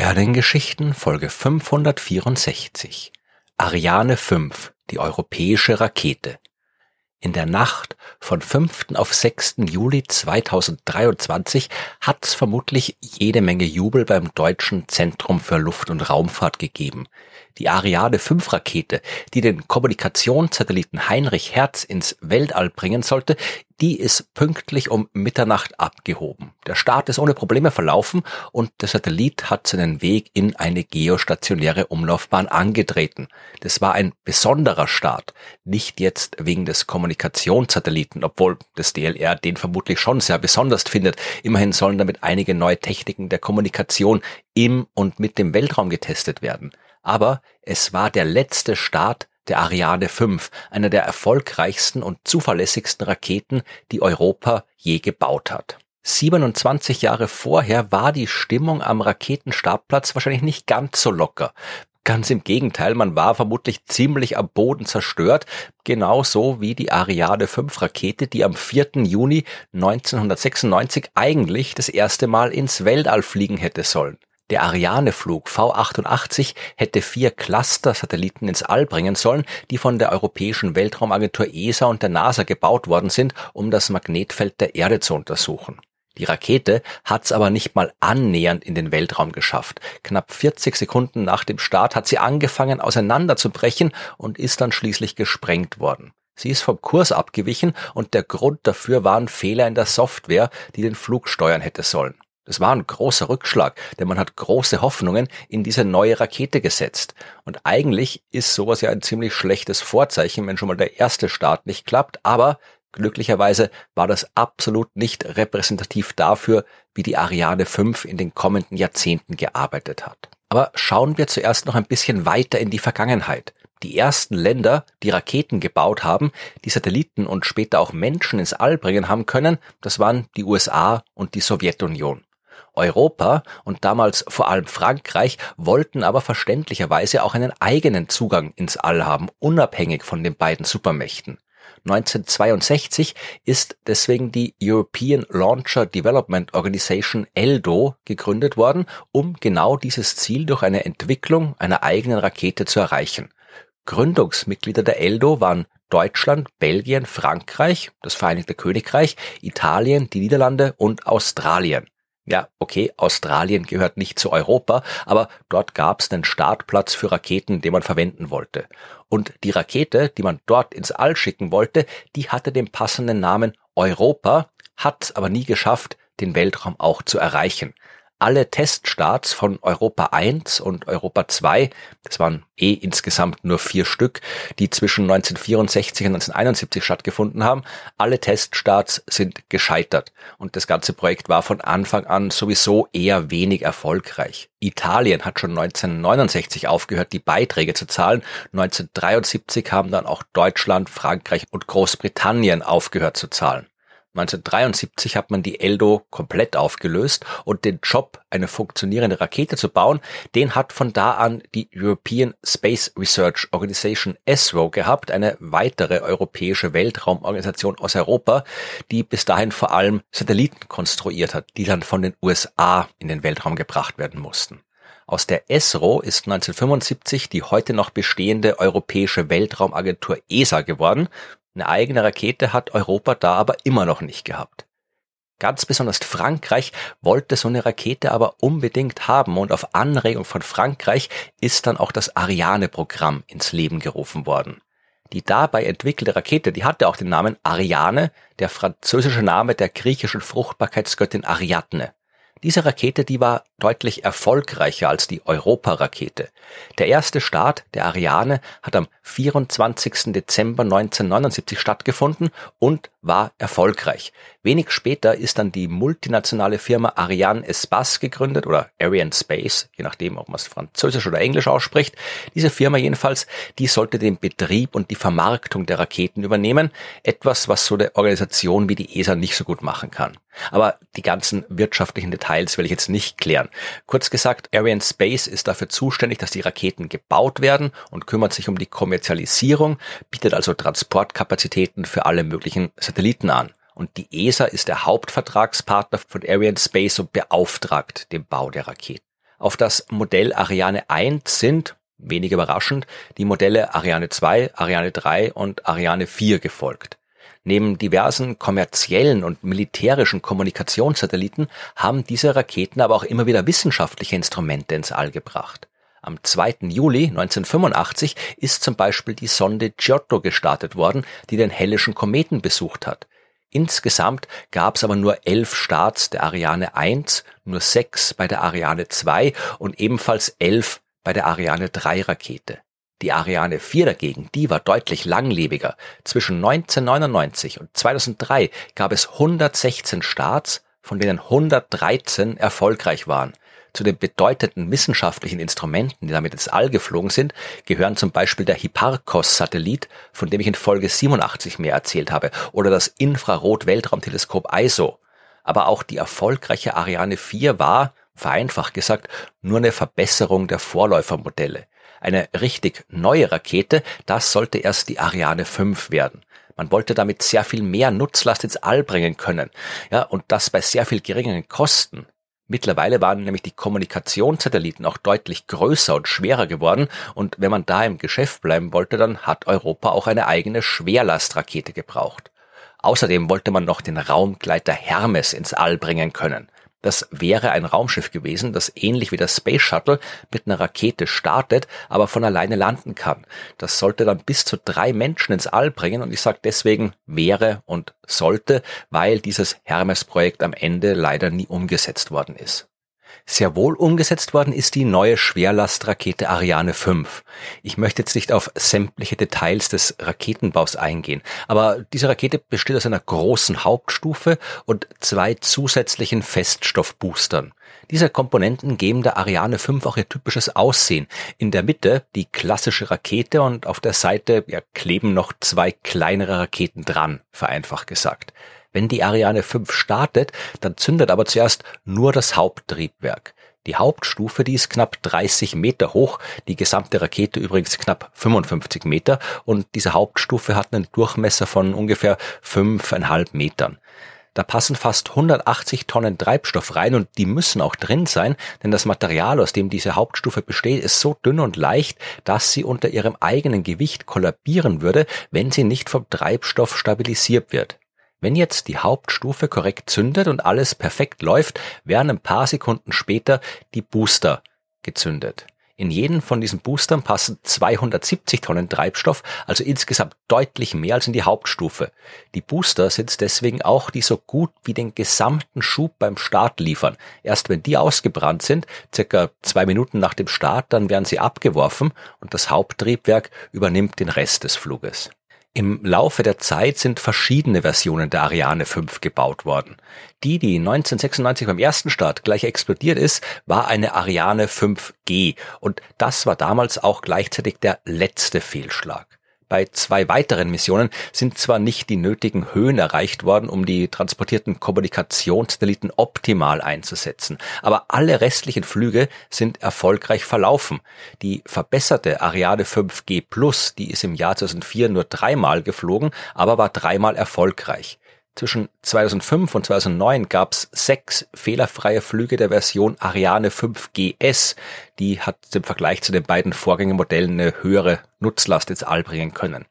Sternengeschichten Folge 564 Ariane 5, die europäische Rakete. In der Nacht von 5. auf 6. Juli 2023 hat's vermutlich jede Menge Jubel beim Deutschen Zentrum für Luft- und Raumfahrt gegeben. Die Ariane 5 Rakete, die den Kommunikationssatelliten Heinrich Hertz ins Weltall bringen sollte, die ist pünktlich um Mitternacht abgehoben. Der Start ist ohne Probleme verlaufen und der Satellit hat seinen Weg in eine geostationäre Umlaufbahn angetreten. Das war ein besonderer Start, nicht jetzt wegen des Kommunikationssatelliten, obwohl das DLR den vermutlich schon sehr besonders findet. Immerhin sollen damit einige neue Techniken der Kommunikation im und mit dem Weltraum getestet werden. Aber es war der letzte Start der Ariane 5, einer der erfolgreichsten und zuverlässigsten Raketen, die Europa je gebaut hat. 27 Jahre vorher war die Stimmung am Raketenstartplatz wahrscheinlich nicht ganz so locker. Ganz im Gegenteil, man war vermutlich ziemlich am Boden zerstört, genauso wie die Ariane 5 Rakete, die am 4. Juni 1996 eigentlich das erste Mal ins Weltall fliegen hätte sollen. Der Ariane-Flug V88 hätte vier Cluster-Satelliten ins All bringen sollen, die von der Europäischen Weltraumagentur ESA und der NASA gebaut worden sind, um das Magnetfeld der Erde zu untersuchen. Die Rakete hat's aber nicht mal annähernd in den Weltraum geschafft. Knapp 40 Sekunden nach dem Start hat sie angefangen auseinanderzubrechen und ist dann schließlich gesprengt worden. Sie ist vom Kurs abgewichen und der Grund dafür waren Fehler in der Software, die den Flug steuern hätte sollen. Es war ein großer Rückschlag, denn man hat große Hoffnungen in diese neue Rakete gesetzt. Und eigentlich ist sowas ja ein ziemlich schlechtes Vorzeichen, wenn schon mal der erste Start nicht klappt, aber glücklicherweise war das absolut nicht repräsentativ dafür, wie die Ariane 5 in den kommenden Jahrzehnten gearbeitet hat. Aber schauen wir zuerst noch ein bisschen weiter in die Vergangenheit. Die ersten Länder, die Raketen gebaut haben, die Satelliten und später auch Menschen ins All bringen haben können, das waren die USA und die Sowjetunion. Europa und damals vor allem Frankreich wollten aber verständlicherweise auch einen eigenen Zugang ins All haben, unabhängig von den beiden Supermächten. 1962 ist deswegen die European Launcher Development Organization ELDO gegründet worden, um genau dieses Ziel durch eine Entwicklung einer eigenen Rakete zu erreichen. Gründungsmitglieder der ELDO waren Deutschland, Belgien, Frankreich, das Vereinigte Königreich, Italien, die Niederlande und Australien. Ja, okay, Australien gehört nicht zu Europa, aber dort gab es einen Startplatz für Raketen, den man verwenden wollte. Und die Rakete, die man dort ins All schicken wollte, die hatte den passenden Namen Europa, hat aber nie geschafft, den Weltraum auch zu erreichen alle Teststarts von Europa 1 und Europa 2, das waren eh insgesamt nur vier Stück, die zwischen 1964 und 1971 stattgefunden haben, alle Teststarts sind gescheitert und das ganze Projekt war von Anfang an sowieso eher wenig erfolgreich. Italien hat schon 1969 aufgehört, die Beiträge zu zahlen. 1973 haben dann auch Deutschland, Frankreich und Großbritannien aufgehört zu zahlen. 1973 hat man die Eldo komplett aufgelöst und den Job, eine funktionierende Rakete zu bauen, den hat von da an die European Space Research Organization ESRO gehabt, eine weitere europäische Weltraumorganisation aus Europa, die bis dahin vor allem Satelliten konstruiert hat, die dann von den USA in den Weltraum gebracht werden mussten. Aus der ESRO ist 1975 die heute noch bestehende Europäische Weltraumagentur ESA geworden eine eigene Rakete hat Europa da aber immer noch nicht gehabt. Ganz besonders Frankreich wollte so eine Rakete aber unbedingt haben und auf Anregung von Frankreich ist dann auch das Ariane-Programm ins Leben gerufen worden. Die dabei entwickelte Rakete, die hatte auch den Namen Ariane, der französische Name der griechischen Fruchtbarkeitsgöttin Ariadne. Diese Rakete, die war deutlich erfolgreicher als die Europa-Rakete. Der erste Start der Ariane hat am 24. Dezember 1979 stattgefunden und war erfolgreich. Wenig später ist dann die multinationale Firma Ariane Espace gegründet oder Ariane Space, je nachdem, ob man es französisch oder englisch ausspricht. Diese Firma jedenfalls, die sollte den Betrieb und die Vermarktung der Raketen übernehmen. Etwas, was so eine Organisation wie die ESA nicht so gut machen kann. Aber die ganzen wirtschaftlichen Details will ich jetzt nicht klären. Kurz gesagt, Ariane Space ist dafür zuständig, dass die Raketen gebaut werden und kümmert sich um die Kommerzialisierung, bietet also Transportkapazitäten für alle möglichen Satelliten an. Und die ESA ist der Hauptvertragspartner von Ariane Space und beauftragt den Bau der Raketen. Auf das Modell Ariane 1 sind, wenig überraschend, die Modelle Ariane 2, Ariane 3 und Ariane 4 gefolgt. Neben diversen kommerziellen und militärischen Kommunikationssatelliten haben diese Raketen aber auch immer wieder wissenschaftliche Instrumente ins All gebracht. Am 2. Juli 1985 ist zum Beispiel die Sonde Giotto gestartet worden, die den Hellischen Kometen besucht hat. Insgesamt gab es aber nur elf Starts der Ariane 1, nur sechs bei der Ariane 2 und ebenfalls elf bei der Ariane 3 Rakete. Die Ariane 4 dagegen, die war deutlich langlebiger. Zwischen 1999 und 2003 gab es 116 Starts, von denen 113 erfolgreich waren. Zu den bedeutenden wissenschaftlichen Instrumenten, die damit ins All geflogen sind, gehören zum Beispiel der Hipparcos-Satellit, von dem ich in Folge 87 mehr erzählt habe, oder das Infrarot-Weltraumteleskop ISO. Aber auch die erfolgreiche Ariane 4 war, vereinfacht gesagt, nur eine Verbesserung der Vorläufermodelle. Eine richtig neue Rakete, das sollte erst die Ariane 5 werden. Man wollte damit sehr viel mehr Nutzlast ins All bringen können. Ja, und das bei sehr viel geringeren Kosten. Mittlerweile waren nämlich die Kommunikationssatelliten auch deutlich größer und schwerer geworden und wenn man da im Geschäft bleiben wollte, dann hat Europa auch eine eigene Schwerlastrakete gebraucht. Außerdem wollte man noch den Raumgleiter Hermes ins All bringen können. Das wäre ein Raumschiff gewesen, das ähnlich wie das Space Shuttle mit einer Rakete startet, aber von alleine landen kann. Das sollte dann bis zu drei Menschen ins All bringen und ich sage deswegen wäre und sollte, weil dieses Hermes-Projekt am Ende leider nie umgesetzt worden ist. Sehr wohl umgesetzt worden ist die neue Schwerlastrakete Ariane 5. Ich möchte jetzt nicht auf sämtliche Details des Raketenbaus eingehen, aber diese Rakete besteht aus einer großen Hauptstufe und zwei zusätzlichen Feststoffboostern. Diese Komponenten geben der Ariane 5 auch ihr typisches Aussehen. In der Mitte die klassische Rakete und auf der Seite ja, kleben noch zwei kleinere Raketen dran, vereinfacht gesagt. Wenn die Ariane 5 startet, dann zündet aber zuerst nur das Haupttriebwerk. Die Hauptstufe, die ist knapp 30 Meter hoch, die gesamte Rakete übrigens knapp 55 Meter und diese Hauptstufe hat einen Durchmesser von ungefähr 5,5 Metern. Da passen fast 180 Tonnen Treibstoff rein und die müssen auch drin sein, denn das Material, aus dem diese Hauptstufe besteht, ist so dünn und leicht, dass sie unter ihrem eigenen Gewicht kollabieren würde, wenn sie nicht vom Treibstoff stabilisiert wird. Wenn jetzt die Hauptstufe korrekt zündet und alles perfekt läuft, werden ein paar Sekunden später die Booster gezündet. In jeden von diesen Boostern passen 270 Tonnen Treibstoff, also insgesamt deutlich mehr als in die Hauptstufe. Die Booster sind deswegen auch, die so gut wie den gesamten Schub beim Start liefern. Erst wenn die ausgebrannt sind, circa zwei Minuten nach dem Start, dann werden sie abgeworfen und das Haupttriebwerk übernimmt den Rest des Fluges. Im Laufe der Zeit sind verschiedene Versionen der Ariane 5 gebaut worden. Die, die 1996 beim ersten Start gleich explodiert ist, war eine Ariane 5G und das war damals auch gleichzeitig der letzte Fehlschlag. Bei zwei weiteren Missionen sind zwar nicht die nötigen Höhen erreicht worden, um die transportierten Kommunikationssatelliten optimal einzusetzen, aber alle restlichen Flüge sind erfolgreich verlaufen. Die verbesserte Ariane 5G Plus, die ist im Jahr 2004 nur dreimal geflogen, aber war dreimal erfolgreich. Zwischen 2005 und 2009 gab es sechs fehlerfreie Flüge der Version Ariane 5 GS. Die hat im Vergleich zu den beiden Vorgängermodellen eine höhere Nutzlast ins All bringen können.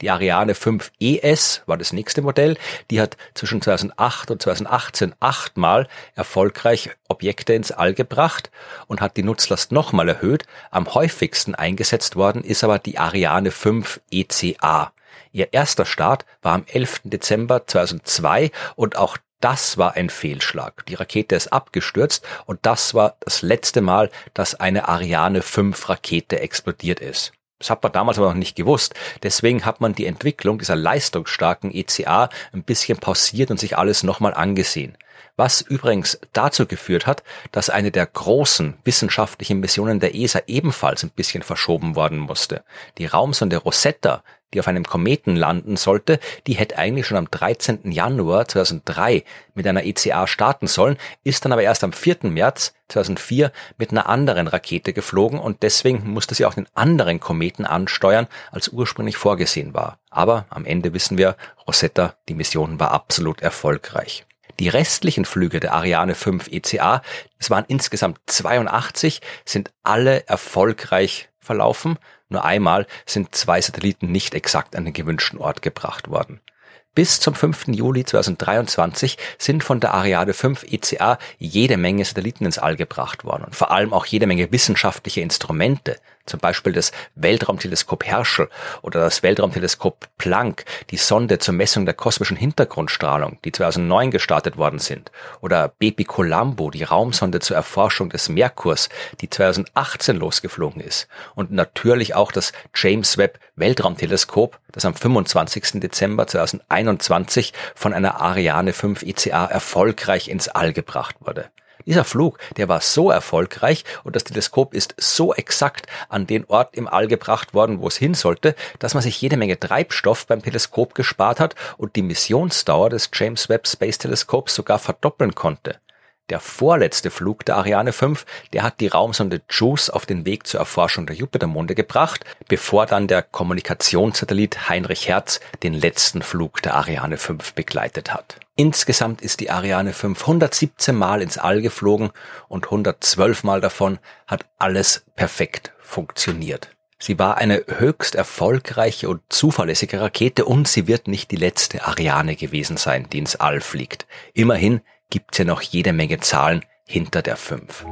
Die Ariane 5 ES war das nächste Modell. Die hat zwischen 2008 und 2018 achtmal erfolgreich Objekte ins All gebracht und hat die Nutzlast nochmal erhöht. Am häufigsten eingesetzt worden ist aber die Ariane 5 ECA. Ihr erster Start war am 11. Dezember 2002 und auch das war ein Fehlschlag. Die Rakete ist abgestürzt und das war das letzte Mal, dass eine Ariane 5 Rakete explodiert ist. Das hat man damals aber noch nicht gewusst. Deswegen hat man die Entwicklung dieser leistungsstarken ECA ein bisschen pausiert und sich alles nochmal angesehen. Was übrigens dazu geführt hat, dass eine der großen wissenschaftlichen Missionen der ESA ebenfalls ein bisschen verschoben worden musste. Die Raumsonde Rosetta, die auf einem Kometen landen sollte, die hätte eigentlich schon am 13. Januar 2003 mit einer ECA starten sollen, ist dann aber erst am 4. März 2004 mit einer anderen Rakete geflogen und deswegen musste sie auch den anderen Kometen ansteuern, als ursprünglich vorgesehen war. Aber am Ende wissen wir, Rosetta, die Mission war absolut erfolgreich. Die restlichen Flüge der Ariane 5 ECA, es waren insgesamt 82, sind alle erfolgreich verlaufen. Nur einmal sind zwei Satelliten nicht exakt an den gewünschten Ort gebracht worden. Bis zum 5. Juli 2023 sind von der Ariane 5 ECA jede Menge Satelliten ins All gebracht worden und vor allem auch jede Menge wissenschaftliche Instrumente, zum Beispiel das Weltraumteleskop Herschel oder das Weltraumteleskop Planck, die Sonde zur Messung der kosmischen Hintergrundstrahlung, die 2009 gestartet worden sind, oder Bepi Colombo, die Raumsonde zur Erforschung des Merkurs, die 2018 losgeflogen ist, und natürlich auch das James Webb Weltraumteleskop, das am 25. Dezember 2021 von einer Ariane 5 ICA erfolgreich ins All gebracht wurde. Dieser Flug, der war so erfolgreich und das Teleskop ist so exakt an den Ort im All gebracht worden, wo es hin sollte, dass man sich jede Menge Treibstoff beim Teleskop gespart hat und die Missionsdauer des James Webb Space Teleskops sogar verdoppeln konnte. Der vorletzte Flug der Ariane 5, der hat die Raumsonde JUICE auf den Weg zur Erforschung der Jupitermonde gebracht, bevor dann der Kommunikationssatellit Heinrich Hertz den letzten Flug der Ariane 5 begleitet hat. Insgesamt ist die Ariane 5 117 Mal ins All geflogen und 112 Mal davon hat alles perfekt funktioniert. Sie war eine höchst erfolgreiche und zuverlässige Rakete und sie wird nicht die letzte Ariane gewesen sein, die ins All fliegt. Immerhin gibt's ja noch jede Menge Zahlen hinter der 5.